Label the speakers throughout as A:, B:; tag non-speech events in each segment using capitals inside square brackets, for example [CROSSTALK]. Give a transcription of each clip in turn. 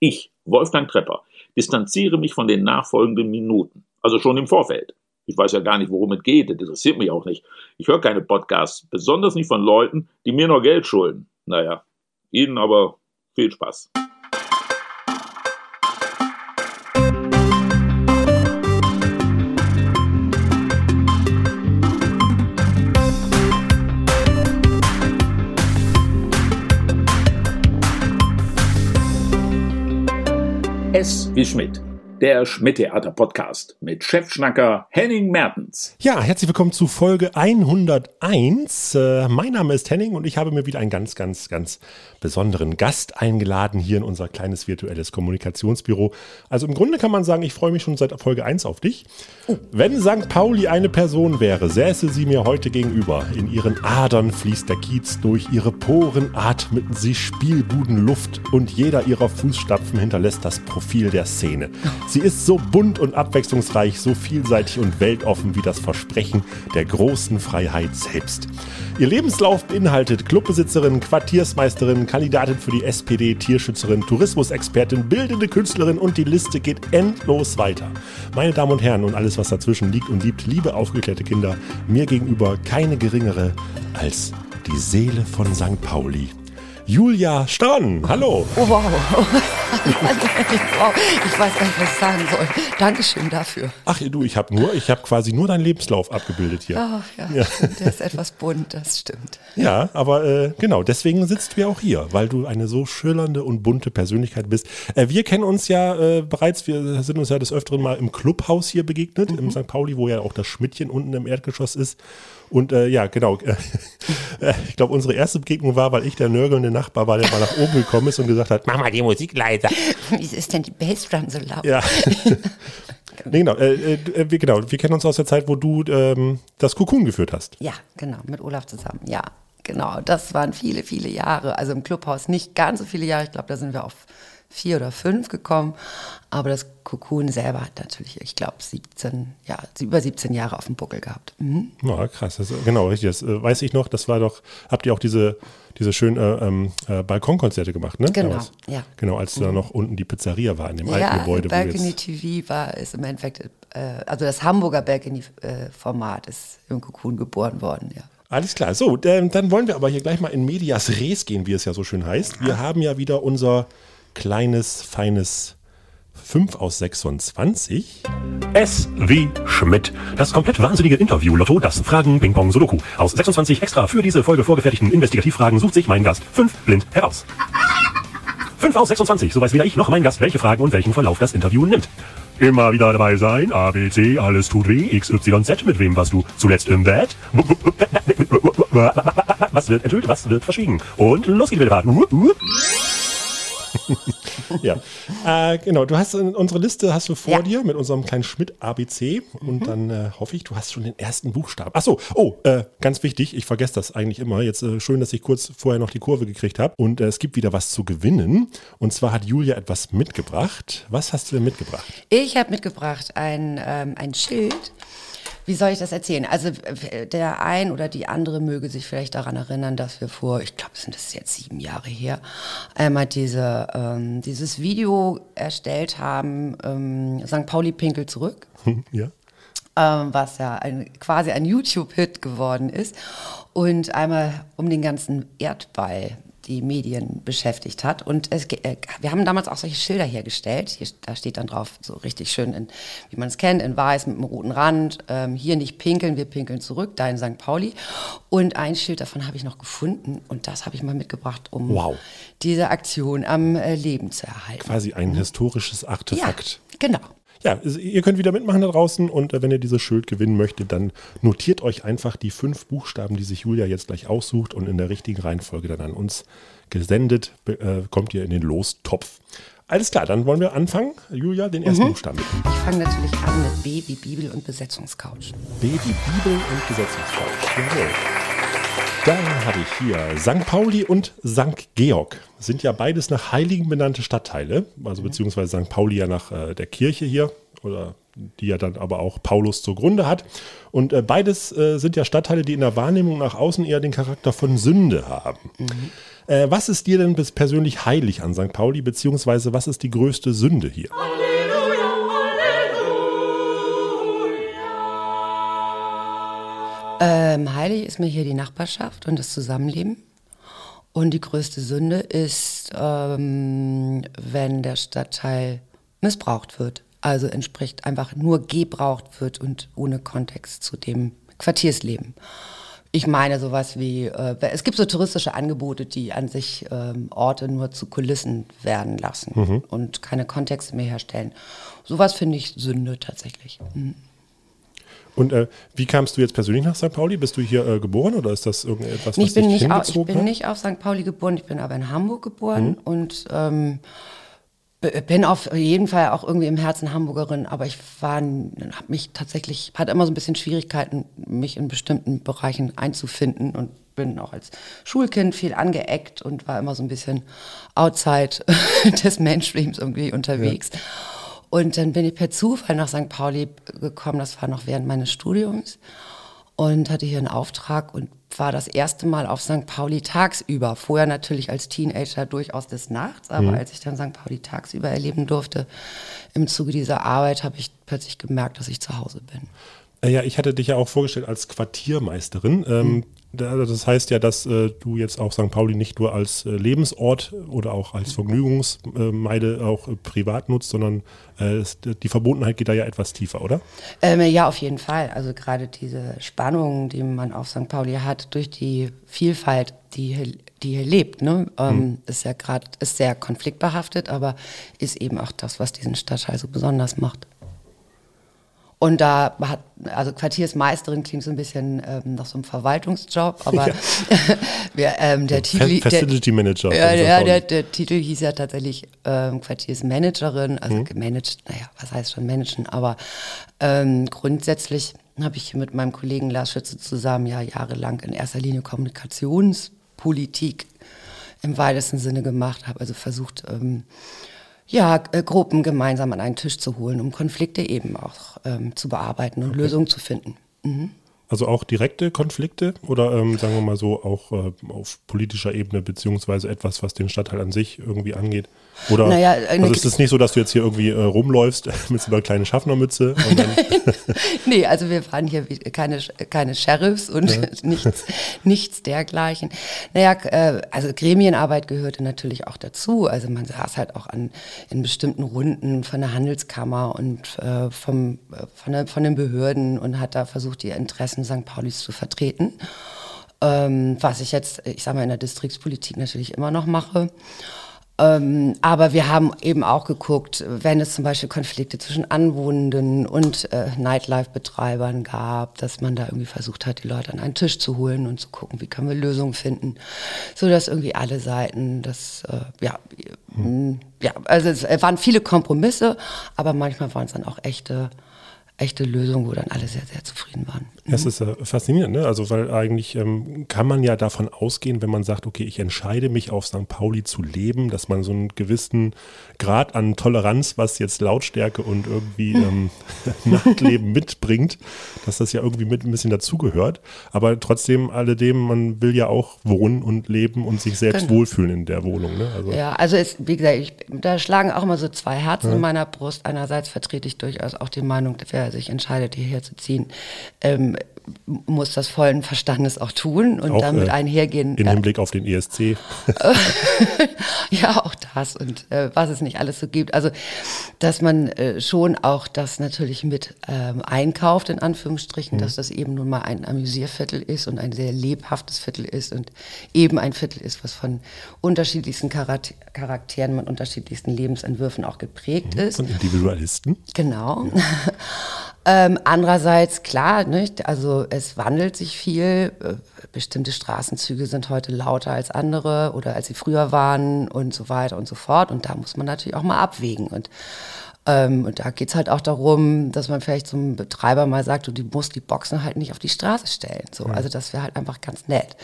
A: Ich, Wolfgang Trepper, distanziere mich von den nachfolgenden Minuten, also schon im Vorfeld. Ich weiß ja gar nicht, worum es geht, das interessiert mich auch nicht. Ich höre keine Podcasts, besonders nicht von Leuten, die mir noch Geld schulden. Naja, Ihnen aber viel Spaß. Schmidt der Schmidt-Theater-Podcast mit Chefschnacker Henning Mertens.
B: Ja, herzlich willkommen zu Folge 101. Äh, mein Name ist Henning und ich habe mir wieder einen ganz, ganz, ganz besonderen Gast eingeladen hier in unser kleines virtuelles Kommunikationsbüro. Also im Grunde kann man sagen, ich freue mich schon seit Folge 1 auf dich. Wenn St. Pauli eine Person wäre, säße sie mir heute gegenüber. In ihren Adern fließt der Kiez durch, ihre Poren atmeten sie Spielbudenluft und jeder ihrer Fußstapfen hinterlässt das Profil der Szene. Sie ist so bunt und abwechslungsreich, so vielseitig und weltoffen wie das Versprechen der großen Freiheit selbst. Ihr Lebenslauf beinhaltet Clubbesitzerin, Quartiersmeisterin, Kandidatin für die SPD, Tierschützerin, Tourismusexpertin, bildende Künstlerin und die Liste geht endlos weiter. Meine Damen und Herren und alles, was dazwischen liegt und liebt, liebe aufgeklärte Kinder, mir gegenüber keine geringere als die Seele von St. Pauli, Julia Stran. Hallo.
C: Oh, [LAUGHS] wow. Ich weiß gar nicht, was ich sagen soll. Dankeschön dafür.
B: Ach du, ich habe nur, ich habe quasi nur deinen Lebenslauf abgebildet hier.
C: Ach ja, ja. der ist etwas bunt, das stimmt.
B: Ja, aber äh, genau, deswegen sitzt du ja auch hier, weil du eine so schillernde und bunte Persönlichkeit bist. Äh, wir kennen uns ja äh, bereits, wir sind uns ja des Öfteren mal im Clubhaus hier begegnet, mhm. im St. Pauli, wo ja auch das Schmidtchen unten im Erdgeschoss ist. Und äh, ja, genau. Äh, [LAUGHS] ich glaube, unsere erste Begegnung war, weil ich der nörgelnde Nachbar war, der mal nach oben gekommen ist und gesagt hat, mach mal die Musik leiser. [LAUGHS]
C: Wieso ist denn die Bassdrum so laut?
B: Ja. [LAUGHS] nee, genau. Äh, äh, wir, genau. Wir kennen uns aus der Zeit, wo du ähm, das Kokun geführt hast.
C: Ja, genau. Mit Olaf zusammen. Ja, genau. Das waren viele, viele Jahre. Also im Clubhaus nicht ganz so viele Jahre. Ich glaube, da sind wir auf vier oder fünf gekommen. Aber das Cocoon selber hat natürlich, ich glaube, 17, ja, über 17 Jahre auf dem Buckel gehabt. Mhm.
B: Ja, krass. Das, genau, richtig. Das äh, weiß ich noch. Das war doch, habt ihr auch diese, diese schönen äh, ähm, äh, Balkonkonzerte gemacht, ne?
C: Genau, Damals. ja.
B: Genau, als mhm. da noch unten die Pizzeria war in dem ja, alten Gebäude.
C: Ja, Balcony TV war, ist im Endeffekt, äh, also das Hamburger Balcony-Format ist im Cocoon geboren worden, ja.
B: Alles klar. So, dann wollen wir aber hier gleich mal in Medias Res gehen, wie es ja so schön heißt. Wir haben ja wieder unser kleines, feines 5 aus 26.
D: S wie Schmidt. Das komplett wahnsinnige Interview-Lotto, das Fragen, Ping-Pong, Sudoku. Aus 26 extra für diese Folge vorgefertigten Investigativfragen sucht sich mein Gast 5 blind heraus. 5 aus 26, so weiß weder ich noch mein Gast, welche Fragen und welchen Verlauf das Interview nimmt. Immer wieder dabei sein, A, B, C, alles tut weh, X, Y, Z, mit wem warst du zuletzt im Bett? Was wird enthüllt, was wird verschwiegen? Und los geht's wieder. [LAUGHS]
B: ja, äh, genau. Du hast unsere Liste hast du vor ja. dir mit unserem kleinen Schmidt ABC und mhm. dann äh, hoffe ich, du hast schon den ersten Buchstaben. Achso, oh, äh, ganz wichtig, ich vergesse das eigentlich immer. Jetzt äh, schön, dass ich kurz vorher noch die Kurve gekriegt habe und äh, es gibt wieder was zu gewinnen. Und zwar hat Julia etwas mitgebracht. Was hast du denn mitgebracht?
C: Ich habe mitgebracht ein, ähm, ein Schild wie soll ich das erzählen? Also der ein oder die andere möge sich vielleicht daran erinnern, dass wir vor, ich glaube, sind das jetzt sieben Jahre her, einmal diese, ähm, dieses Video erstellt haben, ähm, St. Pauli Pinkel zurück. [LAUGHS]
B: Ja.
C: Ähm, was ja ein, quasi ein YouTube-Hit geworden ist. Und einmal um den ganzen Erdball die Medien beschäftigt hat. Und es, äh, wir haben damals auch solche Schilder hergestellt. Hier, da steht dann drauf, so richtig schön, in, wie man es kennt, in weiß mit einem roten Rand. Ähm, hier nicht pinkeln, wir pinkeln zurück, da in St. Pauli. Und ein Schild davon habe ich noch gefunden und das habe ich mal mitgebracht, um wow. diese Aktion am äh, Leben zu erhalten.
B: Quasi ein mhm. historisches Artefakt.
C: Ja, genau
B: ja, ihr könnt wieder mitmachen da draußen und äh, wenn ihr dieses Schild gewinnen möchtet, dann notiert euch einfach die fünf Buchstaben, die sich Julia jetzt gleich aussucht und in der richtigen Reihenfolge dann an uns gesendet, äh, kommt ihr in den Lostopf. Alles klar, dann wollen wir anfangen. Julia, den ersten mhm. Buchstaben.
C: Ich fange natürlich an mit B wie Bibel und Besetzungscouch.
B: B wie Bibel und Besetzungscouch. Jawohl. Dann habe ich hier St. Pauli und St. Georg. Sind ja beides nach Heiligen benannte Stadtteile. Also beziehungsweise St. Pauli ja nach äh, der Kirche hier oder die ja dann aber auch Paulus zugrunde hat. Und äh, beides äh, sind ja Stadtteile, die in der Wahrnehmung nach außen eher den Charakter von Sünde haben. Mhm. Äh, was ist dir denn persönlich heilig an St. Pauli, beziehungsweise was ist die größte Sünde hier? Halleluja,
C: Ähm, heilig ist mir hier die Nachbarschaft und das Zusammenleben. Und die größte Sünde ist, ähm, wenn der Stadtteil missbraucht wird. Also entspricht einfach nur gebraucht wird und ohne Kontext zu dem Quartiersleben. Ich meine sowas wie, äh, es gibt so touristische Angebote, die an sich ähm, Orte nur zu Kulissen werden lassen mhm. und keine Kontexte mehr herstellen. Sowas finde ich Sünde tatsächlich. Mhm.
B: Und äh, wie kamst du jetzt persönlich nach St. Pauli? Bist du hier äh, geboren oder ist das irgendetwas,
C: was ich bin dich nicht auf, Ich bin hat? nicht auf St. Pauli geboren, ich bin aber in Hamburg geboren mhm. und ähm, bin auf jeden Fall auch irgendwie im Herzen Hamburgerin, aber ich war, habe mich tatsächlich, hatte immer so ein bisschen Schwierigkeiten, mich in bestimmten Bereichen einzufinden und bin auch als Schulkind viel angeeckt und war immer so ein bisschen outside [LAUGHS] des Mainstreams irgendwie unterwegs. Ja. Und dann bin ich per Zufall nach St. Pauli gekommen, das war noch während meines Studiums und hatte hier einen Auftrag und war das erste Mal auf St. Pauli tagsüber. Vorher natürlich als Teenager durchaus des Nachts, aber mhm. als ich dann St. Pauli tagsüber erleben durfte, im Zuge dieser Arbeit, habe ich plötzlich gemerkt, dass ich zu Hause bin.
B: Äh, ja, ich hatte dich ja auch vorgestellt als Quartiermeisterin. Ähm, mhm. Das heißt ja, dass äh, du jetzt auch St. Pauli nicht nur als äh, Lebensort oder auch als Vergnügungsmeide auch äh, privat nutzt, sondern äh, die Verbundenheit geht da ja etwas tiefer, oder?
C: Ähm, ja, auf jeden Fall. Also gerade diese Spannung, die man auf St. Pauli hat, durch die Vielfalt, die hier, die hier lebt, ne? Ähm, hm. ist ja gerade ist sehr konfliktbehaftet, aber ist eben auch das, was diesen Stadtteil so besonders macht. Und da hat, also Quartiersmeisterin klingt so ein bisschen ähm, nach so einem Verwaltungsjob, aber ja. [LAUGHS] wir, ähm, der Titel.
B: Facility Manager.
C: Ja, ja der, der, Titel hieß ja tatsächlich ähm, Quartiersmanagerin, also mhm. gemanagt, naja, was heißt schon managen, aber ähm, grundsätzlich habe ich mit meinem Kollegen Lars Schütze zusammen ja jahrelang in erster Linie Kommunikationspolitik im weitesten Sinne gemacht, habe also versucht, ähm, ja, äh, Gruppen gemeinsam an einen Tisch zu holen, um Konflikte eben auch ähm, zu bearbeiten und okay. Lösungen zu finden. Mhm.
B: Also auch direkte Konflikte oder ähm, sagen wir mal so auch äh, auf politischer Ebene beziehungsweise etwas, was den Stadtteil an sich irgendwie angeht? Oder naja, also ist es nicht so, dass du jetzt hier irgendwie äh, rumläufst [LAUGHS] mit so einer kleinen Schaffnermütze? [LAUGHS]
C: nee, also wir fahren hier keine, keine Sheriffs und ja. [LAUGHS] nichts, nichts dergleichen. Naja, äh, also Gremienarbeit gehörte natürlich auch dazu. Also man saß halt auch an, in bestimmten Runden von der Handelskammer und äh, vom, äh, von, der, von den Behörden und hat da versucht, die Interessen St. Paulis zu vertreten. Ähm, was ich jetzt, ich sag mal, in der Distriktspolitik natürlich immer noch mache. Ähm, aber wir haben eben auch geguckt, wenn es zum Beispiel Konflikte zwischen Anwohnenden und äh, Nightlife-Betreibern gab, dass man da irgendwie versucht hat, die Leute an einen Tisch zu holen und zu gucken, wie können wir Lösungen finden, so dass irgendwie alle Seiten das, äh, ja, hm. ja, also es waren viele Kompromisse, aber manchmal waren es dann auch echte echte Lösung, wo dann alle sehr, sehr zufrieden waren.
B: Mhm. Es ist äh, faszinierend, ne? Also, weil eigentlich ähm, kann man ja davon ausgehen, wenn man sagt, okay, ich entscheide mich auf St. Pauli zu leben, dass man so einen gewissen Grad an Toleranz, was jetzt Lautstärke und irgendwie [LAUGHS] ähm, [LAUGHS] Nachtleben mitbringt, dass das ja irgendwie mit ein bisschen dazugehört. Aber trotzdem alledem, man will ja auch wohnen und leben und sich selbst genau. wohlfühlen in der Wohnung. Ne?
C: Also ja, also es, wie gesagt, ich, da schlagen auch immer so zwei Herzen ja. in meiner Brust. Einerseits vertrete ich durchaus auch die Meinung, wer sich entscheidet, hierher zu ziehen, ähm, muss das vollen Verstandes auch tun und auch, damit äh, einhergehen.
B: Im Hinblick auf den ESC. [LAUGHS]
C: ja, auch das und äh, was es nicht alles so gibt. Also, dass man äh, schon auch das natürlich mit ähm, einkauft, in Anführungsstrichen, mhm. dass das eben nun mal ein Amüsierviertel ist und ein sehr lebhaftes Viertel ist und eben ein Viertel ist, was von unterschiedlichsten Charakteren und unterschiedlichsten Lebensentwürfen auch geprägt mhm. ist.
B: Von Individualisten.
C: Genau. Ja. [LAUGHS] Ähm, andererseits, klar, nicht? also es wandelt sich viel. Äh, bestimmte Straßenzüge sind heute lauter als andere oder als sie früher waren und so weiter und so fort. Und da muss man natürlich auch mal abwägen. Und Ähm, und da geht es halt auch darum, dass man vielleicht zum Betreiber mal sagt, du musst die Boxen halt nicht auf die Straße stellen. So. Mhm. Also das wäre halt einfach ganz nett.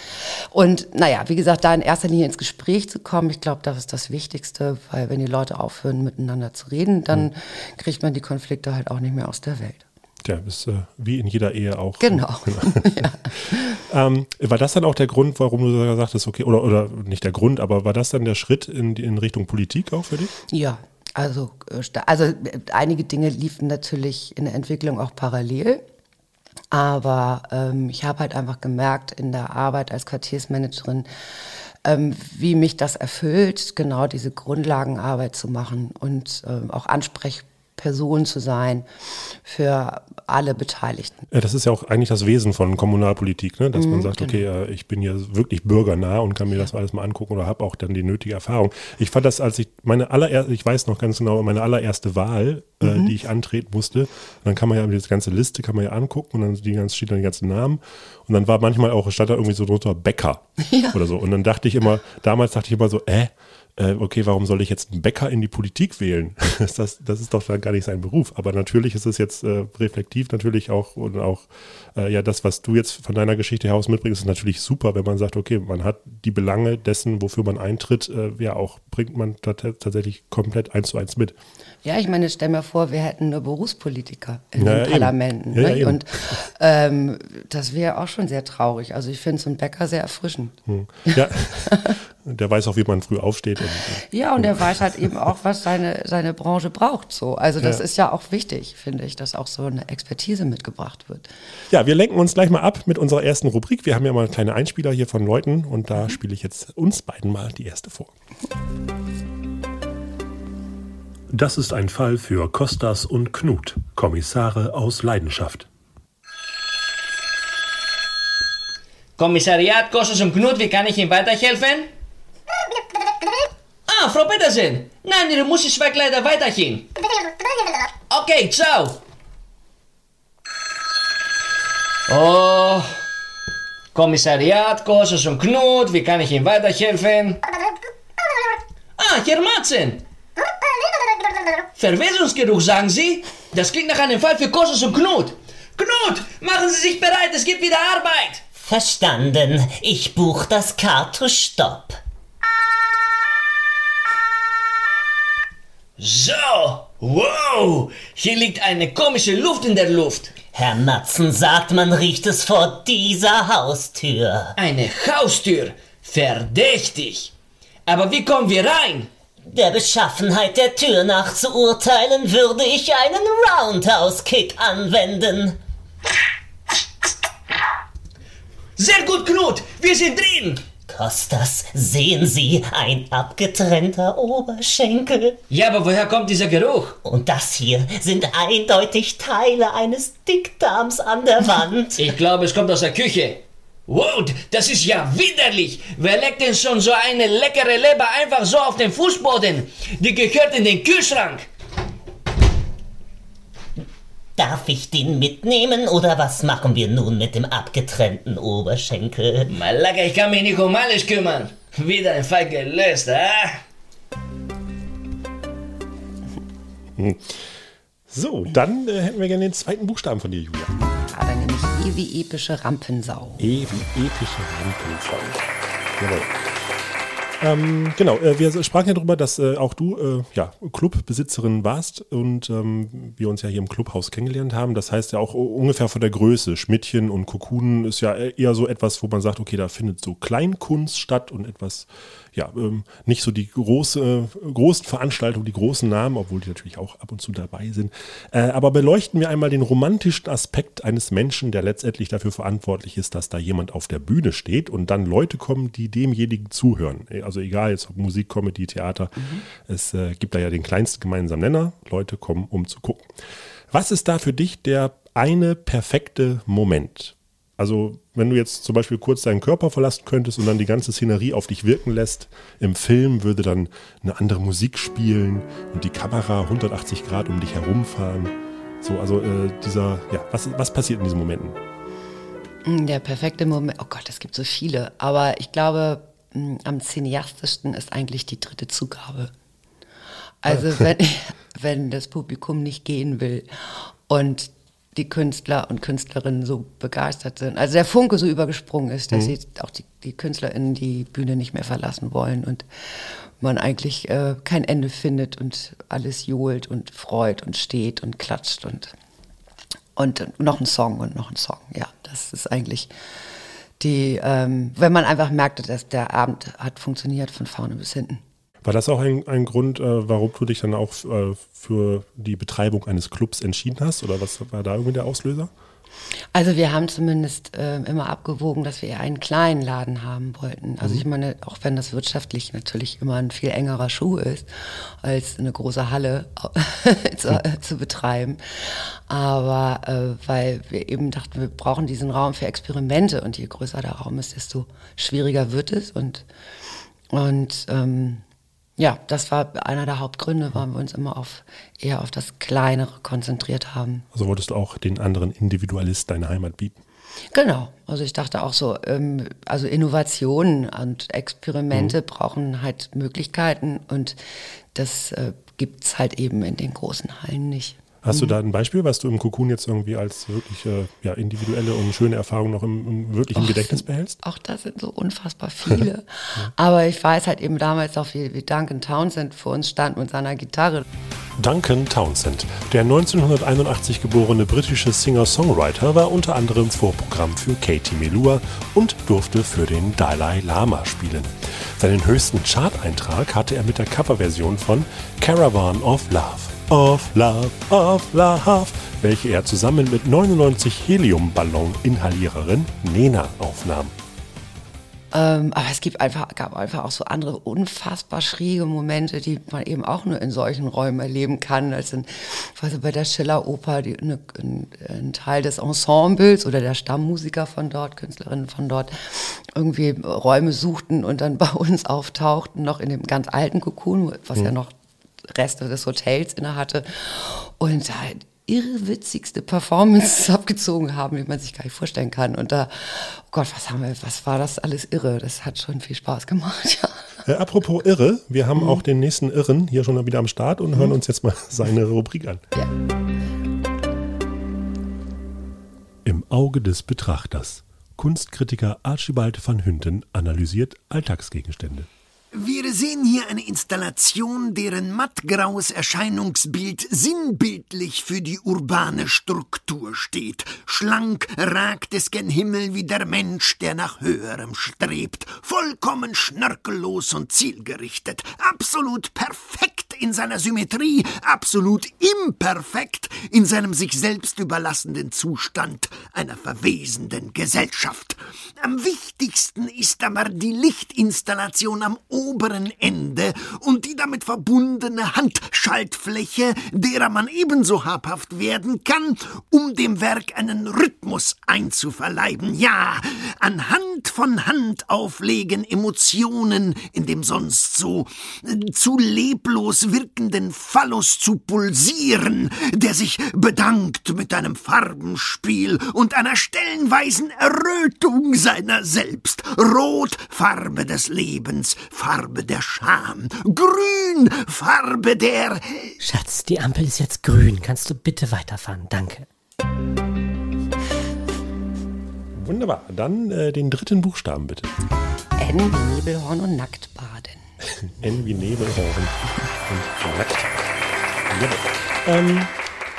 C: Und naja, wie gesagt, da in erster Linie ins Gespräch zu kommen, ich glaube, das ist das Wichtigste, weil wenn die Leute aufhören, miteinander zu reden, dann mhm. kriegt man die Konflikte halt auch nicht mehr aus der Welt.
B: Ja, ist äh, wie in jeder Ehe auch.
C: Genau. [LAUGHS] genau. [LAUGHS]
B: ja. ähm, war das dann auch der Grund, warum du gesagt hast, okay, oder, oder nicht der Grund, aber war das dann der Schritt in, in Richtung Politik auch für dich?
C: Ja, also, äh, also einige Dinge liefen natürlich in der Entwicklung auch parallel. Aber ähm, ich habe halt einfach gemerkt in der Arbeit als Quartiersmanagerin, ähm, wie mich das erfüllt, genau diese Grundlagenarbeit zu machen und ähm, auch ansprechbar Person zu sein für alle Beteiligten.
B: Ja, das ist ja auch eigentlich das Wesen von Kommunalpolitik, ne? dass mhm, man sagt, genau. okay, äh, ich bin hier wirklich bürgernah und kann mir das alles mal angucken oder habe auch dann die nötige Erfahrung. Ich fand das, als ich meine allererste, ich weiß noch ganz genau, meine allererste Wahl, äh, mhm. die ich antreten musste, dann kann man ja diese ganze Liste kann man ja angucken und dann die ganzen, steht dann die ganzen Namen und dann war manchmal auch, stand da irgendwie so drunter Bäcker [LAUGHS] ja. oder so und dann dachte ich immer, damals dachte ich immer so, äh, äh, okay, warum soll ich jetzt einen Bäcker in die Politik wählen? [LAUGHS] das, das ist doch gar nicht sein Beruf. Aber natürlich ist es jetzt äh, reflektiv natürlich auch und auch äh, ja das, was du jetzt von deiner Geschichte heraus mitbringst, ist natürlich super, wenn man sagt, okay, man hat die Belange dessen, wofür man eintritt, äh, ja auch bringt man tatsächlich komplett eins zu eins mit.
C: Ja, ich meine, stell mir vor, wir hätten nur Berufspolitiker in ja, den ja, Parlamenten. Ja, ne? Und ähm, das wäre auch schon sehr traurig. Also ich finde so einen Bäcker sehr erfrischend. Hm.
B: Ja, [LAUGHS] der weiß auch, wie man früh aufsteht. Und,
C: ja, und der weiß halt eben auch, was seine, seine Branche braucht. So. Also das ist ja auch wichtig, finde ich, dass auch so eine Expertise mitgebracht wird.
B: Ja, wir lenken uns gleich mal ab mit unserer ersten Rubrik. Wir haben ja mal kleine Einspieler hier von Leuten und da spiele ich jetzt uns beiden mal die erste vor.
D: Das ist ein Fall für Kostas und Knut, Kommissare aus Leidenschaft.
E: Kommissariat Kostas und Knut, wie kann ich Ihnen weiterhelfen? Ah, Frau Petersen. Nein, Ihre muss ich leider weiterhin. Okay, ciao. Oh, Kommissariat Kostas und Knut, wie kann ich Ihnen weiterhelfen? Ah, Herr Matzen. Verwesungsgeruch, sagen Sie? Das klingt nach einem Fall für Kossos und Knut. Knut, machen Sie sich bereit, es gibt wieder Arbeit.
F: Verstanden. Ich buche das Kartusch-Stopp.
E: So, wow, hier liegt eine komische Luft in der Luft.
F: Herr Matzen sagt, man riecht es vor dieser Haustür.
E: Eine Haustür? Verdächtig. Aber wie kommen wir rein?
F: Der Beschaffenheit der Tür nach zu urteilen, würde ich einen Roundhouse-Kick anwenden.
E: Sehr gut, Knut, wir sind drin.
F: Kostas, sehen Sie, ein abgetrennter Oberschenkel.
E: Ja, aber woher kommt dieser Geruch?
F: Und das hier sind eindeutig Teile eines Dickdarms an der Wand.
E: Ich glaube, es kommt aus der Küche. Wow, das ist ja widerlich. Wer legt denn schon so eine leckere Leber einfach so auf den Fußboden? Die gehört in den Kühlschrank.
F: Darf ich den mitnehmen oder was machen wir nun mit dem abgetrennten Oberschenkel?
E: Malaka, ich kann mich nicht um alles kümmern. Wieder ein Fall gelöst, ah?
B: So, dann äh, hätten wir gerne den zweiten Buchstaben von dir, Julia.
C: E wie epische Rampensau.
B: E wie epische Rampensau. Jawohl. Ähm, genau, äh, wir sprachen ja darüber, dass äh, auch du äh, ja, Clubbesitzerin warst und ähm, wir uns ja hier im Clubhaus kennengelernt haben. Das heißt ja auch ungefähr von der Größe. Schmidtchen und Kokunen ist ja eher so etwas, wo man sagt, okay, da findet so Kleinkunst statt und etwas ja, ähm, nicht so die große, großen Veranstaltungen, die großen Namen, obwohl die natürlich auch ab und zu dabei sind. Äh, aber beleuchten wir einmal den romantischen Aspekt eines Menschen, der letztendlich dafür verantwortlich ist, dass da jemand auf der Bühne steht und dann Leute kommen, die demjenigen zuhören. Also egal, jetzt ob Musik, Comedy, Theater, mhm. es äh, gibt da ja den kleinsten gemeinsamen Nenner. Leute kommen, um zu gucken. Was ist da für dich der eine perfekte Moment? Also, wenn du jetzt zum Beispiel kurz deinen Körper verlassen könntest und dann die ganze Szenerie auf dich wirken lässt, im Film würde dann eine andere Musik spielen und die Kamera 180 Grad um dich herumfahren. So, also äh, dieser, ja, was, was passiert in diesen Momenten?
C: Mm, der perfekte Moment, oh Gott, es gibt so viele, aber ich glaube, mm, am cineastischsten ist eigentlich die dritte Zugabe. Also [LAUGHS] wenn, wenn das Publikum nicht gehen will und die Künstler und Künstlerinnen so begeistert sind. Also der Funke so übergesprungen ist, dass sie auch die, die KünstlerInnen die Bühne nicht mehr verlassen wollen und man eigentlich äh, kein Ende findet und alles johlt und freut und steht und klatscht und, und noch ein Song und noch ein Song. Ja, das ist eigentlich die, ähm, wenn man einfach merkt, dass der Abend hat funktioniert von vorne bis hinten.
B: War das auch ein, ein Grund, äh, warum du dich dann auch äh, für die Betreibung eines Clubs entschieden hast? Oder was war da irgendwie der Auslöser?
C: Also wir haben zumindest äh, immer abgewogen, dass wir eher einen kleinen Laden haben wollten. Also ich meine, auch wenn das wirtschaftlich natürlich immer ein viel engerer Schuh ist, als eine große Halle [LAUGHS] zu, äh, zu betreiben. Aber äh, weil wir eben dachten, wir brauchen diesen Raum für Experimente und je größer der Raum ist, desto schwieriger wird es. Und, und ähm, ja, das war einer der Hauptgründe, warum wir uns immer auf, eher auf das Kleinere konzentriert haben.
B: Also wolltest du auch den anderen Individualist deine Heimat bieten?
C: Genau. Also ich dachte auch so, ähm, also Innovationen und Experimente mhm. brauchen halt Möglichkeiten und das äh, gibt es halt eben in den großen Hallen nicht.
B: Hast du da ein Beispiel, was du im Cocoon jetzt irgendwie als wirklich äh, ja, individuelle und schöne Erfahrung noch im, im wirklichen Och, Gedächtnis behältst?
C: Auch da sind so unfassbar [LAUGHS] viele. Aber ich weiß halt eben damals auch, wie, wie Duncan Townsend vor uns stand mit seiner Gitarre.
B: Duncan Townsend, der 1981 geborene britische Singer-Songwriter, war unter anderem Vorprogramm für Katie Melua und durfte für den Dalai Lama spielen. Seinen höchsten Chart-Eintrag hatte er mit der Coverversion von Caravan of Love of Love, of Love, welche er zusammen mit 99 Heliumballon-Inhaliererin Nena aufnahm.
C: Ähm, aber es gibt einfach, gab einfach auch so andere unfassbar schräge Momente, die man eben auch nur in solchen Räumen erleben kann. Als in, also bei der Schiller-Oper die, eine, ein, ein, Teil des Ensembles oder der Stammmusiker von dort, Künstlerinnen von dort, irgendwie Räume suchten und dann bei uns auftauchten, noch in dem ganz alten Kokon, was mhm. ja noch Reste des Hotels inne hatte und halt irrwitzigste Performances [LAUGHS] abgezogen haben, wie man sich gar nicht vorstellen kann. Und da, oh Gott, was haben wir, was war das alles irre? Das hat schon viel Spaß gemacht, [LAUGHS] ja.
B: Äh, apropos irre, wir haben mhm. auch den nächsten Irren hier schon wieder am Start und mhm. hören uns jetzt mal [LAUGHS] seine Rubrik an. Ja. Im Auge des Betrachters. Kunstkritiker Archibald van Hünten analysiert Alltagsgegenstände.
G: Wir sehen hier eine Installation, deren mattgraues Erscheinungsbild sinnbildlich für die urbane Struktur steht. Schlank ragt es gen Himmel wie der Mensch, der nach Höherem strebt. Vollkommen schnörkellos und zielgerichtet. Absolut perfekt in seiner Symmetrie, absolut imperfekt in seinem sich selbst überlassenden Zustand einer verwesenden Gesellschaft. Am wichtigsten ist aber die Lichtinstallation am oberen Ende und die damit verbundene Handschaltfläche, derer man ebenso habhaft werden kann, um dem Werk einen Rhythmus einzuverleiben. Ja, an Hand von Hand auflegen Emotionen in dem sonst so zu leblos wirkenden Phallus zu pulsieren, der sich bedankt mit einem Farbenspiel und einer stellenweisen Errötung seiner selbst. Rot, Farbe des Lebens, Farbe der Scham. Grün, Farbe der.
H: Schatz, die Ampel ist jetzt grün. Kannst du bitte weiterfahren? Danke.
B: Wunderbar. Dann äh, den dritten Buchstaben bitte.
C: N wie Nebelhorn und Nacktbaden.
B: N wie Nebelhorn. Ähm,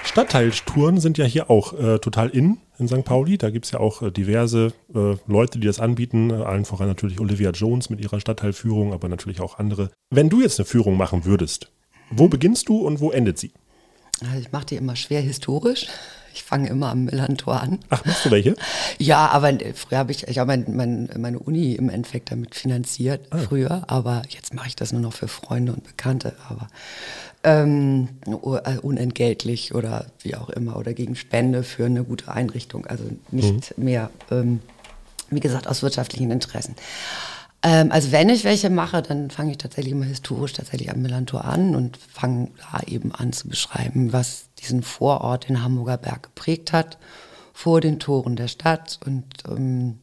B: Stadtteiltouren sind ja hier auch äh, total in in St. Pauli. Da gibt es ja auch äh, diverse äh, Leute, die das anbieten. Äh, allen voran natürlich Olivia Jones mit ihrer Stadtteilführung, aber natürlich auch andere. Wenn du jetzt eine Führung machen würdest, wo beginnst du und wo endet sie?
C: Also ich mache die immer schwer historisch. Ich fange immer am Millantor an.
B: Ach, machst du welche? [LAUGHS]
C: Ja, aber früher habe ich, ich habe mein, mein, meine Uni im Endeffekt damit finanziert, ah. früher, aber jetzt mache ich das nur noch für Freunde und Bekannte. Aber ähm, äh, unentgeltlich oder wie auch immer oder gegen Spende für eine gute Einrichtung. Also nicht mhm. mehr, ähm, wie gesagt, aus wirtschaftlichen Interessen. Ähm, also wenn ich welche mache, dann fange ich tatsächlich immer historisch tatsächlich am Millantor an und fange da eben an zu beschreiben, was diesen Vorort in Hamburger Berg geprägt hat, vor den Toren der Stadt. Und ähm,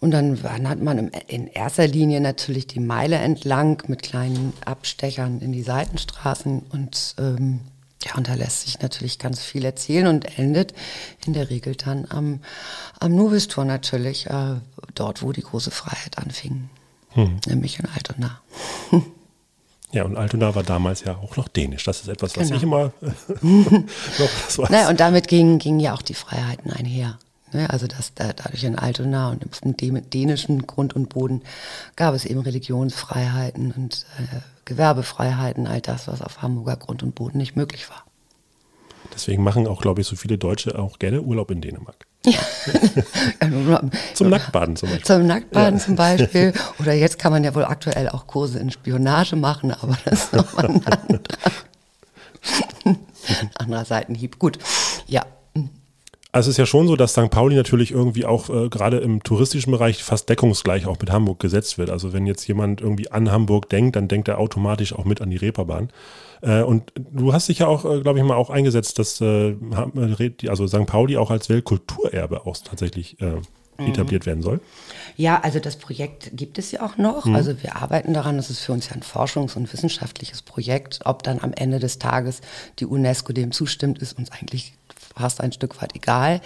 C: Und dann wandert man in erster Linie natürlich die Meile entlang mit kleinen Abstechern in die Seitenstraßen und ähm, ja, und da lässt sich natürlich ganz viel erzählen und endet in der Regel dann am, am Nubistor natürlich, äh, dort, wo die große Freiheit anfing, nämlich in Altona. [LAUGHS]
B: Ja, und Altona war damals ja auch noch dänisch. Das ist etwas, was
C: Genau.
B: ich immer äh, [LAUGHS] noch [LAUGHS] weiß.
C: Naja, und damit gingen, gingen ja auch die Freiheiten einher. Ne? Also dass da, dadurch in Altona und im dä- dänischen Grund und Boden gab es eben Religionsfreiheiten und äh, Gewerbefreiheiten, all das, was auf Hamburger Grund und Boden nicht möglich war.
B: Deswegen machen auch, glaube ich, so viele Deutsche auch gerne Urlaub in Dänemark. [LAUGHS] Zum Nacktbaden zum Beispiel.
C: Zum Nacktbaden zum Beispiel. Oder jetzt kann man ja wohl aktuell auch Kurse in Spionage machen, aber das ist nochmal ein anderer, [LAUGHS] [LAUGHS] anderer Seitenhieb. Gut, ja.
B: Also es ist ja schon so, dass St. Pauli natürlich irgendwie auch äh, gerade im touristischen Bereich fast deckungsgleich auch mit Hamburg gesetzt wird. Also wenn jetzt jemand irgendwie an Hamburg denkt, dann denkt er automatisch auch mit an die Reeperbahn. Äh, und du hast dich ja auch, äh, glaube ich, mal auch eingesetzt, dass äh, äh, also St. Pauli auch als Weltkulturerbe auch tatsächlich äh, etabliert werden soll.
C: Ja, also das Projekt gibt es ja auch noch.
B: Mhm.
C: Also wir arbeiten daran. Das ist für uns ja ein forschungs- und wissenschaftliches Projekt. Ob dann am Ende des Tages die UNESCO dem zustimmt, ist uns eigentlich fast ein Stück weit egal.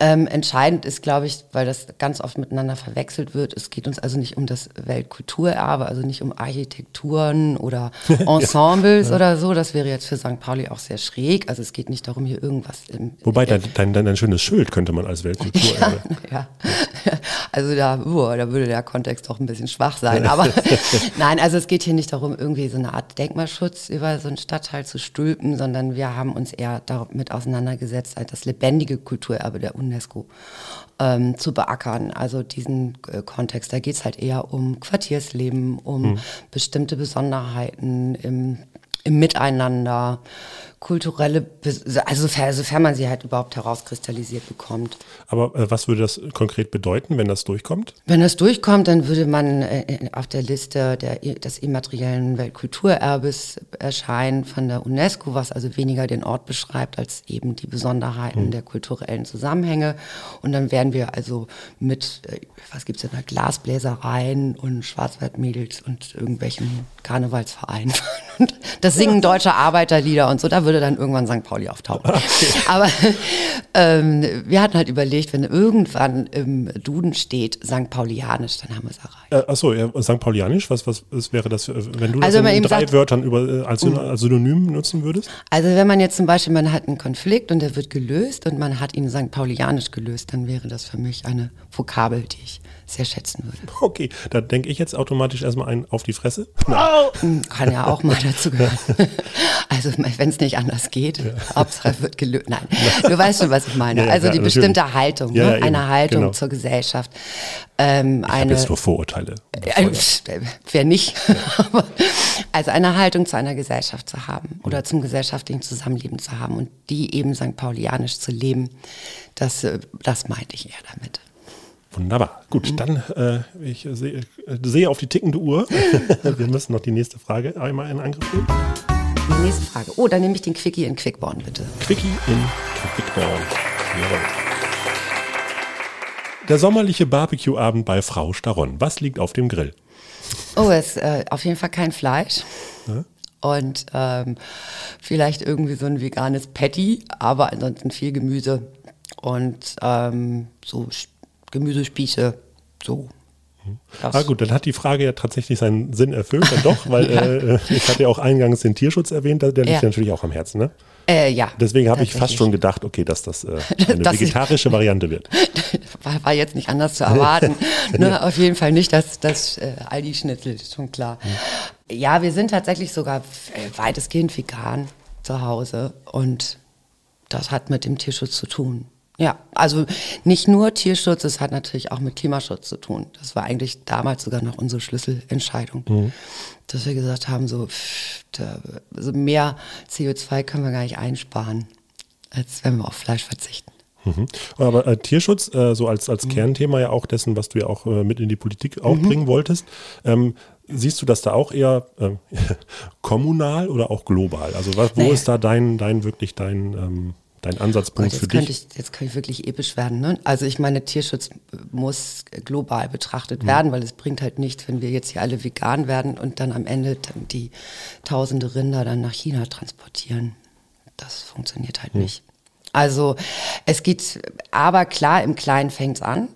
C: Ähm, entscheidend ist, glaube ich, weil das ganz oft miteinander verwechselt wird. Es geht uns also nicht um das Weltkulturerbe, also nicht um Architekturen oder [LAUGHS] Ensembles
B: Ja.
C: oder so. Das wäre jetzt für St. Pauli auch sehr schräg. Also es geht nicht darum, hier irgendwas im,
B: Wobei dein, dein, dein, schönes Schild könnte man als Weltkulturerbe. [LAUGHS]
C: ja, also da, uh, da würde der Kontext doch ein bisschen schwach sein. [LAUGHS] Aber nein, also es geht hier nicht darum, irgendwie so eine Art Denkmalschutz über so einen Stadtteil zu stülpen, sondern wir haben uns eher damit auseinandergesetzt, halt das lebendige Kulturerbe der UNESCO ähm, zu beackern. Also diesen äh, Kontext, da geht es halt eher um Quartiersleben, um
B: Hm.
C: bestimmte Besonderheiten im, im Miteinander, kulturelle, also sofern, man sie halt überhaupt herauskristallisiert bekommt.
B: Aber äh, was würde das konkret bedeuten, wenn das durchkommt?
C: Wenn das durchkommt, dann würde man äh, auf der Liste der, des immateriellen Weltkulturerbes erscheinen von der UNESCO, was also weniger den Ort beschreibt als eben die Besonderheiten
B: Hm.
C: der kulturellen Zusammenhänge. Und dann werden wir also mit, äh, was gibt's denn da, Glasbläsereien und Schwarzwaldmädels und irgendwelchen Karnevalsvereinen [LAUGHS] und das Singen deutscher Arbeiterlieder und so, da würde dann irgendwann St. Pauli auftauchen. [LAUGHS] Aber ähm, wir hatten halt überlegt, wenn irgendwann im Duden steht St. Paulianisch, dann haben wir es erreicht.
B: Äh, achso, ja, St. Paulianisch, was, was, was wäre das, für- wenn du das
C: Also wenn man
B: in
C: eben
B: drei
C: sagt-
B: Wörtern über, äh, als, Syn- als Synonym nutzen würdest?
C: Also wenn man jetzt zum Beispiel, man hat einen Konflikt und der wird gelöst und man hat ihn St. Paulianisch gelöst, dann wäre das für mich eine Vokabel, die ich sehr schätzen würde.
B: Okay, da denke ich jetzt automatisch erstmal ein auf die Fresse.
C: Hm, Kann ja auch mal dazu gehören. [LAUGHS] Also wenn es nicht anders geht, Hauptsache wird gelöst. Nein, du weißt schon, was ich meine.
B: Ja, ja,
C: also
B: klar,
C: die
B: natürlich.
C: bestimmte Haltung,
B: Ja,
C: ne?
B: ja,
C: eine Haltung
B: genau.
C: zur Gesellschaft. Ähm,
B: Ich
C: eine,
B: jetzt nur Vorurteile.
C: Äh, Wer nicht? [LAUGHS] Aber also eine Haltung zu einer Gesellschaft zu haben oder zum gesellschaftlichen Zusammenleben zu haben und die eben St. Paulianisch zu leben, das, äh, das meinte ich eher damit.
B: Wunderbar. Gut,
C: Mhm.
B: dann äh, ich sehe, äh, sehe auf die tickende Uhr. [LAUGHS] Wir müssen noch die nächste Frage einmal in Angriff nehmen.
C: Die nächste Frage. Oh, dann nehme ich den Quickie in Quickborn, bitte.
B: Quickie in Quickborn. Jawohl. Der sommerliche Barbecue-Abend bei Frau Staron. Was liegt auf dem Grill?
C: Oh, es ist äh, auf jeden Fall kein Fleisch.
B: Ja.
C: Und ähm, vielleicht irgendwie so ein veganes Patty, aber ansonsten viel Gemüse und ähm, so Sch- Gemüsespieße, so. Das-
B: Ah gut, dann hat die Frage ja tatsächlich seinen Sinn erfüllt, dann doch, weil [LAUGHS] äh, ich hatte ja auch eingangs den Tierschutz erwähnt, der liegt
C: Ja.
B: natürlich auch am Herzen, ne?
C: Äh, ja.
B: Deswegen habe ich fast schon gedacht, okay, dass das äh, [LAUGHS] eine
C: Dass-
B: vegetarische Variante wird. [LAUGHS]
C: war, war jetzt nicht anders zu erwarten. ne, auf jeden Fall nicht das, das äh, Aldi-Schnitzel, ist schon klar. Ja, wir sind tatsächlich sogar äh, weitestgehend vegan zu Hause und das hat mit dem Tierschutz zu tun. Ja, also nicht nur Tierschutz, es hat natürlich auch mit Klimaschutz zu tun. Das war eigentlich damals sogar noch unsere Schlüsselentscheidung,
B: Mhm.
C: dass wir gesagt haben, so pff, da, also mehr CO2 können wir gar nicht einsparen, als wenn wir auf Fleisch verzichten.
B: Mhm. Aber äh, Tierschutz, äh, so als, als Kernthema ja auch dessen, was du ja auch äh, mit in die Politik auch bringen wolltest, ähm, siehst du das da auch eher äh, [LAUGHS] kommunal oder auch global? Also was, wo
C: Naja.
B: ist da dein, dein wirklich dein, ähm, dein Ansatzpunkt
C: Gott,
B: für dich?
C: ich, jetzt könnte ich wirklich episch werden. Ne? Also ich meine, Tierschutz muss global betrachtet
B: Mhm.
C: werden, weil es bringt halt nichts, wenn wir jetzt hier alle vegan werden und dann am Ende die tausende Rinder dann nach China transportieren. Das funktioniert
B: Mhm.
C: halt nicht. Also es geht, aber klar, im Kleinen fängt's an.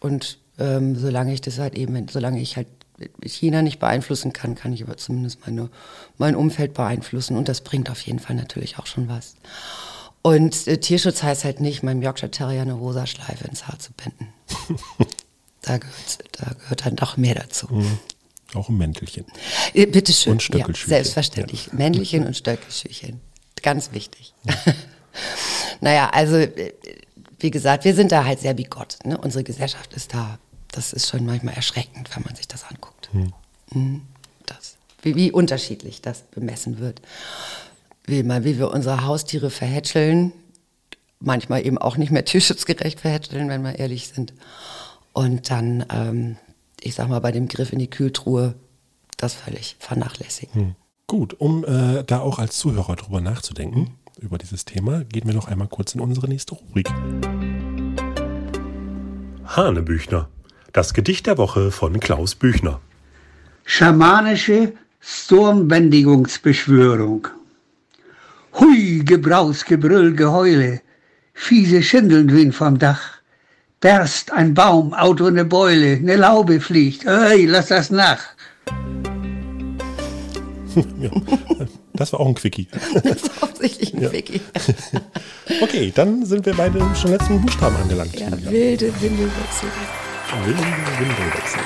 C: Und ähm, solange ich das halt eben, solange ich halt China nicht beeinflussen kann, kann ich aber zumindest meine, mein Umfeld beeinflussen. Und das bringt auf jeden Fall natürlich auch schon was. Und äh, Tierschutz heißt halt nicht, meinem Yorkshire Terrier eine rosa Schleife ins Haar zu binden. [LAUGHS] da, gehört, da gehört dann doch mehr dazu.
B: Auch ein Mäntelchen.
C: Äh, Bitteschön.
B: Und Stöckelschüchen.
C: Ja, selbstverständlich. Männlichen und Stöckelschüchen. Ganz wichtig. [LAUGHS] naja, also, äh, wie gesagt, wir sind da halt sehr bigott. Ne? Unsere Gesellschaft ist da, das ist schon manchmal erschreckend, wenn man sich das anguckt. Mhm. Das, wie, wie unterschiedlich das bemessen wird. Wie, mal, wie wir unsere Haustiere verhätscheln, manchmal eben auch nicht mehr tierschutzgerecht verhätscheln, wenn wir ehrlich sind. Und dann, ähm, ich sag mal, bei dem Griff in die Kühltruhe, das völlig vernachlässigen.
B: Gut, um äh, da auch als Zuhörer drüber nachzudenken, über dieses Thema, gehen wir noch einmal kurz in unsere nächste Rubrik.
D: Hanebüchner. Das Gedicht der Woche von Klaus Büchner.
I: Schamanische Sturmbändigungsbeschwörung. Hui, Gebraus, Gebrüll, Geheule, fiese Schindeln wind vom Dach. Berst ein Baum, Auto ne Beule, ne Laube fliegt, ey, lass das nach. [LAUGHS]
B: ja, das war auch ein Quickie. [LAUGHS]
C: Das ist offensichtlich ein
B: Ja.
C: Wiki. [LAUGHS]
B: Okay, dann sind wir bei dem schon letzten Buchstaben angelangt.
C: Ja, wilde Windelwechsel.
B: Wilde Windelwechsel.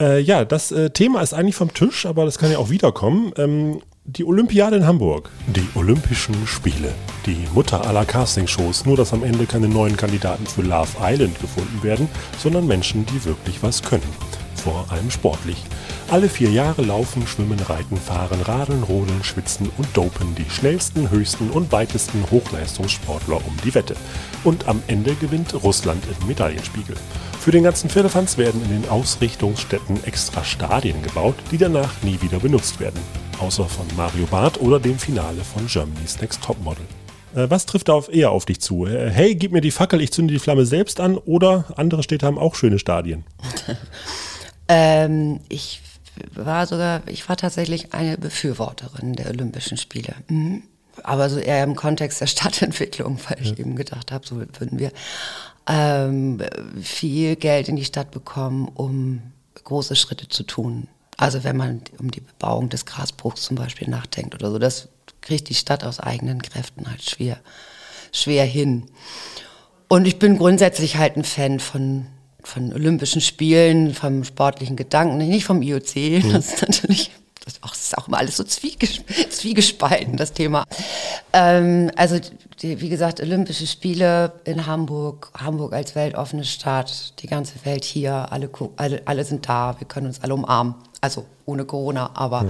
B: äh, ja, das äh, Thema ist eigentlich vom Tisch, aber das kann ja auch wiederkommen. Ähm, die Olympiade in Hamburg.
D: Die Olympischen Spiele.
B: Die Mutter aller Castingshows, nur dass am Ende keine neuen Kandidaten für Love Island gefunden werden, sondern Menschen, die wirklich was können. Vor allem sportlich. Alle vier Jahre laufen, schwimmen, reiten, fahren, radeln, rodeln, schwitzen und dopen die schnellsten, höchsten und weitesten Hochleistungssportler um die Wette. Und am Ende gewinnt Russland im Medaillenspiegel. Für den ganzen Firlefanz werden in den Ausrichtungsstätten extra Stadien gebaut, die danach nie wieder benutzt werden. Außer von Mario Barth oder dem Finale von Germany's Next Topmodel. Äh, Was trifft da auf eher auf dich zu? Äh, Hey, gib mir die Fackel, ich zünde die Flamme selbst an oder andere Städte haben auch schöne Stadien. [LAUGHS]
C: Ähm, ich war sogar, ich war tatsächlich eine Befürworterin der Olympischen Spiele. Mhm. Aber so eher im Kontext der Stadtentwicklung, weil ich eben gedacht habe, so würden wir ähm, viel Geld in die Stadt bekommen, um große Schritte zu tun. Also wenn man um die Bebauung des Grasbruchs zum Beispiel nachdenkt oder so, das kriegt die Stadt aus eigenen Kräften halt schwer, schwer hin. Und ich bin grundsätzlich halt ein Fan von, von Olympischen Spielen, vom sportlichen Gedanken, nicht vom IOC. Das ist natürlich, das ist auch, das ist auch immer alles so zwieges, zwiegespalten, das Thema. Ähm, also, die, wie gesagt, Olympische Spiele in Hamburg, Hamburg als weltoffene Stadt, die ganze Welt hier, alle, alle, alle sind da, wir können uns alle umarmen. Also ohne Corona, aber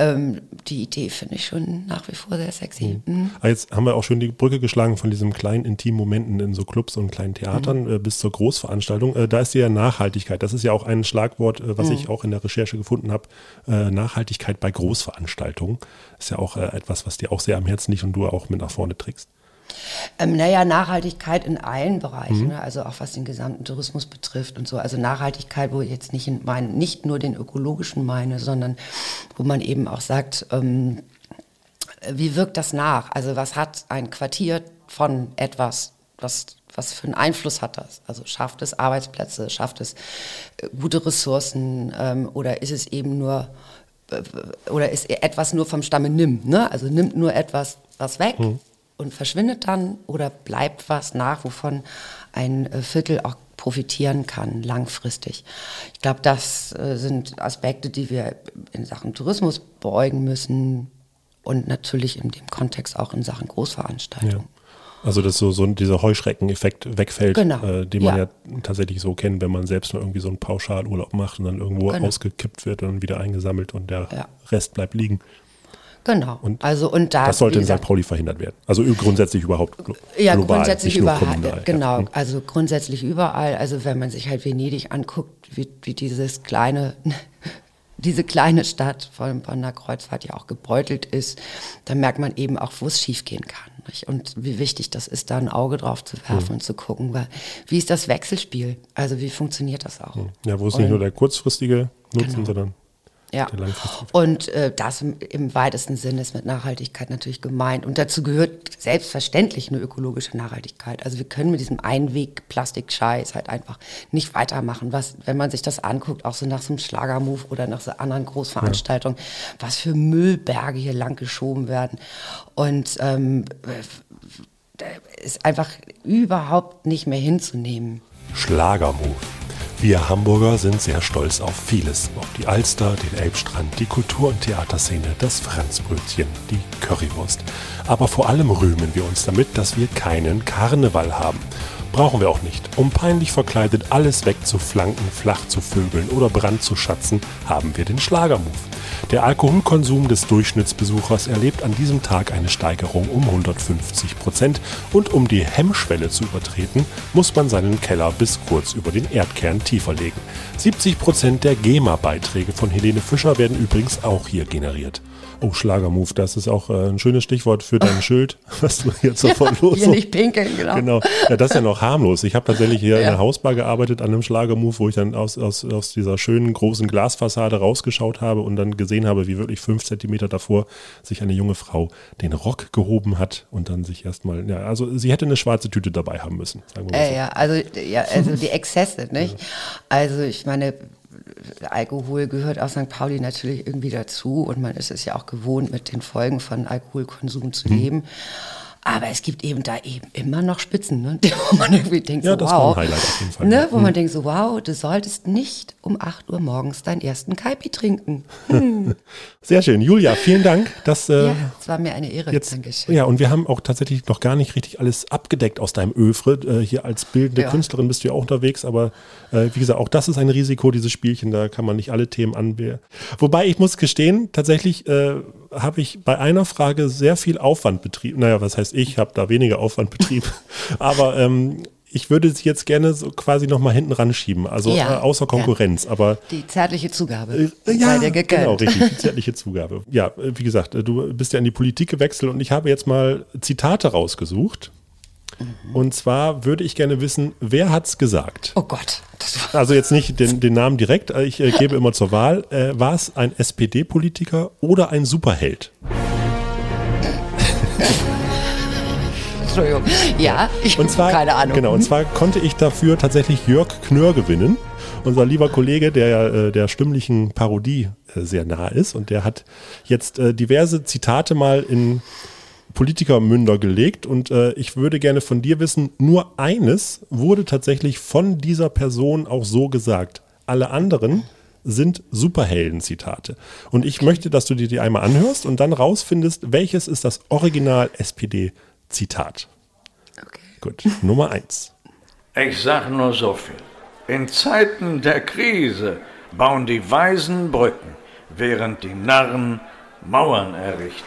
C: ähm, die Idee finde ich schon nach wie vor sehr sexy. Mhm.
B: Ah, Jetzt haben wir auch schon die Brücke geschlagen von diesen kleinen intimen Momenten in so Clubs und kleinen Theatern
C: Mhm.
B: äh, bis zur Großveranstaltung. Äh, da ist ja Nachhaltigkeit. Das ist ja auch ein Schlagwort, äh, was
C: Mhm.
B: ich auch in der Recherche gefunden habe. Äh, Nachhaltigkeit bei Großveranstaltungen. ist ja auch äh, etwas, was dir auch sehr am Herzen liegt und du auch mit nach vorne trägst.
C: Ähm, naja, Nachhaltigkeit in allen Bereichen,
B: Mhm.
C: ne? also auch was den gesamten Tourismus betrifft und so. Also Nachhaltigkeit, wo ich jetzt nicht, in mein, nicht nur den ökologischen meine, sondern wo man eben auch sagt, ähm, wie wirkt das nach? Also was hat ein Quartier von etwas, was, was für einen Einfluss hat das? Also schafft es Arbeitsplätze, schafft es äh, gute Ressourcen ähm, oder ist es eben nur äh, oder ist etwas nur vom Stamme nimmt, ne? Also nimmt nur etwas was weg und verschwindet dann oder bleibt was nach, wovon ein äh, Viertel auch profitieren kann, langfristig. Ich glaube, das äh, sind Aspekte, die wir in Sachen Tourismus beäugen müssen und natürlich in dem Kontext auch in Sachen Großveranstaltungen.
B: Also dass so, so dieser Heuschreckeneffekt wegfällt,
C: Genau.
B: äh, den man ja.
C: Ja.
B: tatsächlich so kennt, wenn man selbst mal irgendwie so einen Pauschalurlaub macht und dann irgendwo
C: Genau.
B: ausgekippt wird und dann wieder eingesammelt und der
C: Ja.
B: Rest bleibt liegen.
C: Genau.
B: Und
C: also und da,
B: das sollte in St. Pauli verhindert werden. Also grundsätzlich überhaupt
C: Ja,
B: global,
C: grundsätzlich
B: nicht
C: überall.
B: kommunal.
C: Genau,
B: Ja.
C: also grundsätzlich überall. Also wenn man sich halt Venedig anguckt, wie, wie dieses kleine [LAUGHS] diese kleine Stadt von Bonner Kreuzfahrt ja auch gebeutelt ist, dann merkt man eben auch, wo es schiefgehen kann. Nicht? Und wie wichtig das ist, da ein Auge drauf zu werfen
B: Mhm.
C: und zu gucken, weil, wie ist das Wechselspiel? Also wie funktioniert das auch?
B: Ja, wo nicht
C: Und-
B: nur der kurzfristige Nutzen,
C: Genau.
B: sondern
C: Ja. Und äh, das im, im weitesten Sinne ist mit Nachhaltigkeit natürlich gemeint. Und dazu gehört selbstverständlich eine ökologische Nachhaltigkeit. Also wir können mit diesem Einweg-Plastik-Scheiß halt einfach nicht weitermachen. Was, wenn man sich das anguckt, auch so nach so einem Schlagermove oder nach so anderen Großveranstaltungen, was für Müllberge hier lang geschoben werden. Und ähm, äh, ist einfach überhaupt nicht mehr hinzunehmen.
B: Schlagermove. Wir Hamburger sind sehr stolz auf vieles. Auf die Alster, den Elbstrand, die Kultur- und Theaterszene, das Franzbrötchen, die Currywurst. Aber vor allem rühmen wir uns damit, dass wir keinen Karneval haben. Brauchen wir auch nicht. Um peinlich verkleidet alles wegzuflanken, flach zu vögeln oder Brand zu schatzen, haben wir den Schlagermove. Der Alkoholkonsum des Durchschnittsbesuchers erlebt an diesem Tag eine Steigerung um 150 Prozent und um die Hemmschwelle zu übertreten, muss man seinen Keller bis kurz über den Erdkern tiefer legen. 70 Prozent der GEMA-Beiträge von Helene Fischer werden übrigens auch hier generiert. Oh, Schlagermove, das ist auch äh, ein schönes Stichwort für dein Schild, [LAUGHS] was du jetzt sofort los [LAUGHS]
C: Hier nicht pinkeln, genau.
B: Genau. Ja, das ist ja noch harmlos. Ich habe tatsächlich hier in
C: Ja.
B: der Hausbar gearbeitet an einem Schlagermove, wo ich dann aus, aus, aus dieser schönen großen Glasfassade rausgeschaut habe und dann gesehen habe, wie wirklich fünf Zentimeter davor sich eine junge Frau den Rock gehoben hat und dann sich erstmal, ja, also sie hätte eine schwarze Tüte dabei haben müssen. Sagen wir mal
C: Äh,
B: so.
C: ja, also, ja, also die [LAUGHS] Exzesse, nicht? Also ich meine, Alkohol gehört aus St. Pauli natürlich irgendwie dazu und man ist es ja auch gewohnt, mit den Folgen von Alkoholkonsum zu
B: Mhm.
C: Aber es gibt eben da eben immer noch Spitzen, ne? [LAUGHS] wo man irgendwie denkt,
B: Ja,
C: so,
B: das
C: wow.
B: war ein Highlight auf jeden Fall,
C: Ne? Wo
B: Mhm.
C: man denkt so, wow, du solltest nicht um 8 Uhr morgens deinen ersten Kaipi trinken. Hm. [LAUGHS]
B: Sehr schön. Julia, vielen Dank. Dass, äh,
C: ja, es war mir eine Ehre.
B: Jetzt,
C: Dankeschön.
B: ja, und wir haben auch tatsächlich noch gar nicht richtig alles abgedeckt aus deinem Övre. Äh, hier als bildende
C: Ja.
B: Künstlerin bist du ja auch unterwegs, aber äh, wie gesagt, auch das ist ein Risiko, dieses Spielchen, da kann man nicht alle Themen anwehren. Wobei ich muss gestehen, tatsächlich äh, habe ich bei einer Frage sehr viel Aufwand betrieben. Naja, was heißt ich, habe da weniger Aufwand betrieben. [LAUGHS] aber ähm, ich würde sie jetzt gerne so quasi nochmal hinten ranschieben, also
C: Ja,
B: äh, außer Konkurrenz. Aber
C: Die zärtliche Zugabe
B: äh, ja, genau, richtig, die [LAUGHS] zärtliche Zugabe. Ja, äh, wie gesagt, äh, du bist ja in die Politik gewechselt und ich habe jetzt mal Zitate rausgesucht.
C: Mhm.
B: Und zwar würde ich gerne wissen, wer hat's gesagt?
C: Oh Gott.
B: Also jetzt nicht den, den Namen direkt, äh, ich äh, gebe immer zur Wahl. Äh, war es ein SPD-Politiker oder ein Superheld? [LAUGHS]
C: Entschuldigung. Ja, ich
B: Und zwar,
C: keine Ahnung.
B: Genau, und zwar konnte ich dafür tatsächlich Jörg Knör gewinnen. Unser lieber Kollege, der äh, der stimmlichen Parodie äh, sehr nah ist. Und der hat jetzt äh, diverse Zitate mal in Politikermünder gelegt. Und ich würde gerne von dir wissen, nur eines wurde tatsächlich von dieser Person auch so gesagt. Alle anderen sind Superhelden-Zitate. Und ich möchte, dass du dir die einmal anhörst und dann rausfindest, welches ist das Original-SPD-Zitat. Gut, Nummer eins.
J: Ich sag nur so viel. In Zeiten der Krise bauen die Weisen Brücken, während die Narren Mauern errichten.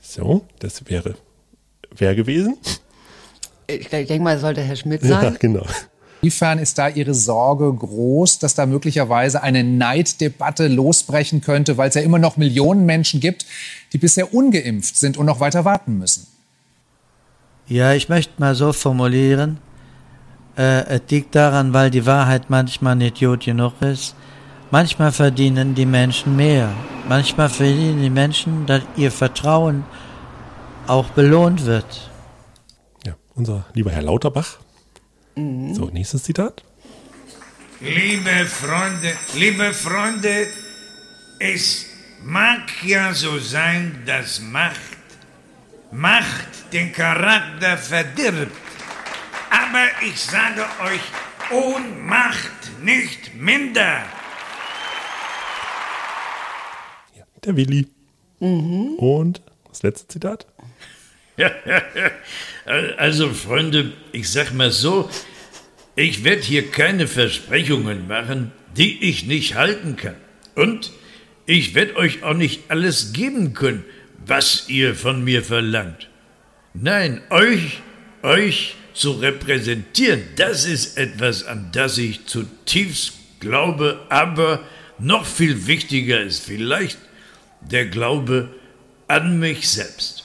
B: So, das wäre wer gewesen?
C: Ich, ich denke mal, sollte Herr Schmidt
B: Ja,
C: sein.
B: genau.
K: Inwiefern ist da Ihre Sorge groß, dass da möglicherweise eine Neiddebatte losbrechen könnte, weil es ja immer noch Millionen Menschen gibt, die bisher ungeimpft sind und noch weiter warten müssen?
L: Ja, ich möchte mal so formulieren. Äh, es liegt daran, weil die Wahrheit manchmal nicht Idiot genug ist. Manchmal verdienen die Menschen mehr. Manchmal verdienen die Menschen, dass ihr Vertrauen auch belohnt wird.
B: Ja, unser lieber Herr Lauterbach. So, nächstes Zitat.
M: Liebe Freunde, liebe Freunde, es mag ja so sein, dass Macht, Macht den Charakter verdirbt. Aber ich sage euch, Ohnmacht nicht minder.
B: Der Willi. Und das letzte Zitat. [LAUGHS]
N: Also, Freunde, ich sag mal so, ich werde hier keine Versprechungen machen, die ich nicht halten kann. Und ich werde euch auch nicht alles geben können, was ihr von mir verlangt. Nein, euch, euch zu repräsentieren, das ist etwas, an das ich zutiefst glaube aber, noch viel wichtiger ist vielleicht der Glaube an mich selbst.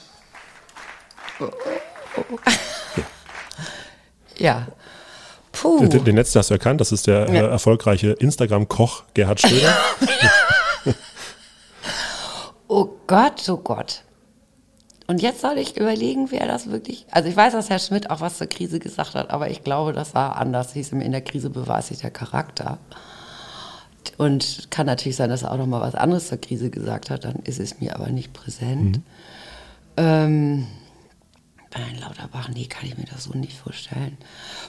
C: Ja. Puh.
B: Den, den letzten hast du erkannt, das ist der
C: Ja.
B: äh, erfolgreiche Instagram-Koch Gerhard Schröder. [LAUGHS]
C: Oh Gott, oh Gott. Und jetzt soll ich überlegen, wer das wirklich. Also ich weiß, dass Herr Schmidt auch was zur Krise gesagt hat, aber ich glaube, das war anders. Hieß ihm, in der Krise beweist sich der Charakter. Und kann natürlich sein, dass er auch noch mal was anderes zur Krise gesagt hat, dann ist es mir aber nicht präsent. Ähm, bei Herrn Lauterbach, nee, kann ich mir das so nicht vorstellen.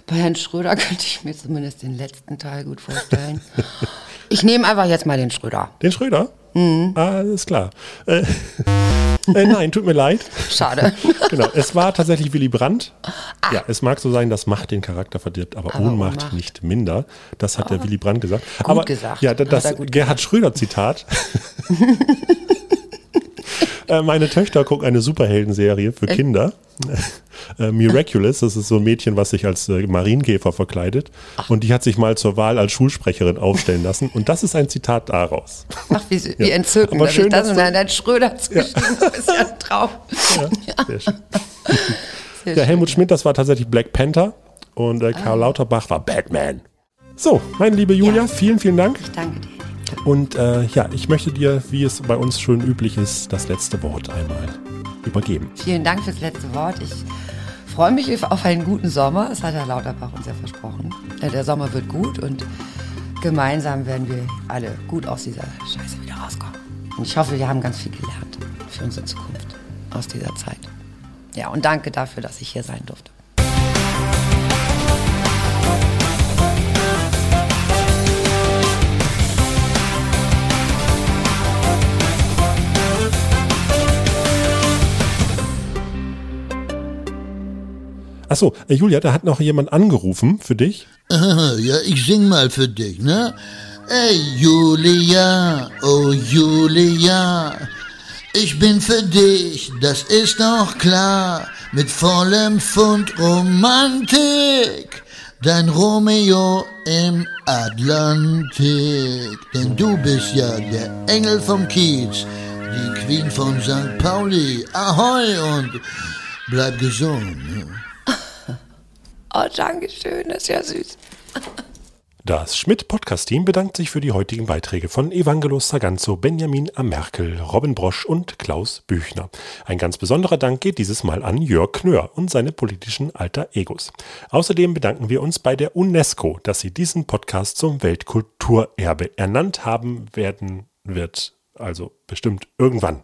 C: Bei Herrn Schröder [LAUGHS] könnte ich mir zumindest den letzten Teil gut vorstellen. [LAUGHS] ich nehme einfach jetzt mal den Schröder.
B: Den Schröder?
C: Mhm.
B: Alles klar. Äh, [LAUGHS] äh, nein, tut mir leid.
C: Schade.
B: genau, es war tatsächlich Willy Brandt. Ja, es mag so sein, dass Macht den Charakter verdirbt, aber,
C: Ah. Aber
B: Ohnmacht,
C: Ohnmacht.
B: nicht minder. Das hat der
C: Ah.
B: Willy Brandt gesagt.
C: Gut
B: aber
C: gesagt.
B: ja, das
C: er
B: Gerhard Schröder-Zitat. [LAUGHS] Äh, Meine Töchter gucken eine Superheldenserie für
C: Echt?
B: Kinder. [LAUGHS] Äh, Miraculous, das ist so ein Mädchen, was sich als äh, Marienkäfer verkleidet. Und die hat sich mal zur Wahl als Schulsprecherin aufstellen lassen. Und das ist ein Zitat daraus.
C: Ach, wie, [LAUGHS] wie
B: Ja.
C: entzückend,
B: Aber schön,
C: ich das
B: dass
C: und dann Herrn Schröder zugeschrieben habe. ist ja ein Traum.
B: Sehr schön.
C: Sehr
B: Ja. Helmut Schmidt, das war tatsächlich Black Panther. Und äh, Karl Lauterbach war Batman. So, meine liebe Julia, vielen, vielen Dank.
C: Danke dir.
B: Und äh, ja, ich möchte dir, wie es bei uns schön üblich ist, das letzte Wort einmal übergeben.
C: Vielen Dank fürs letzte Wort. Ich freue mich auf einen guten Sommer. Das hat Herr Lauterbach uns ja versprochen. Äh, Der Sommer wird gut und gemeinsam werden wir alle gut aus dieser Scheiße wieder rauskommen. Und ich hoffe, wir haben ganz viel gelernt für unsere Zukunft aus dieser Zeit. Ja, und danke dafür, dass ich hier sein durfte.
B: Achso, äh, Julia, da hat noch jemand angerufen für dich. [LAUGHS]
O: Ja, ich sing mal für dich, ne? Ey, Julia, oh Julia, ich bin für dich, das ist doch klar, mit vollem Pfund Romantik, dein Romeo im Atlantik. Denn du bist ja der Engel vom Kiez, die Queen von St. Pauli, ahoi und bleib gesund.
C: Oh, danke schön, das ist ja süß.
B: Das Schmidt-Podcast-Team bedankt sich für die heutigen Beiträge von Evangelos Saganzo, Benjamin Amerkel, Robin Brosch und Klaus Büchner. Ein ganz besonderer Dank geht dieses Mal an Jörg Knör und seine politischen Alter Egos. Außerdem bedanken wir uns bei der UNESCO, dass sie diesen Podcast zum Weltkulturerbe ernannt haben werden wird. Also bestimmt irgendwann.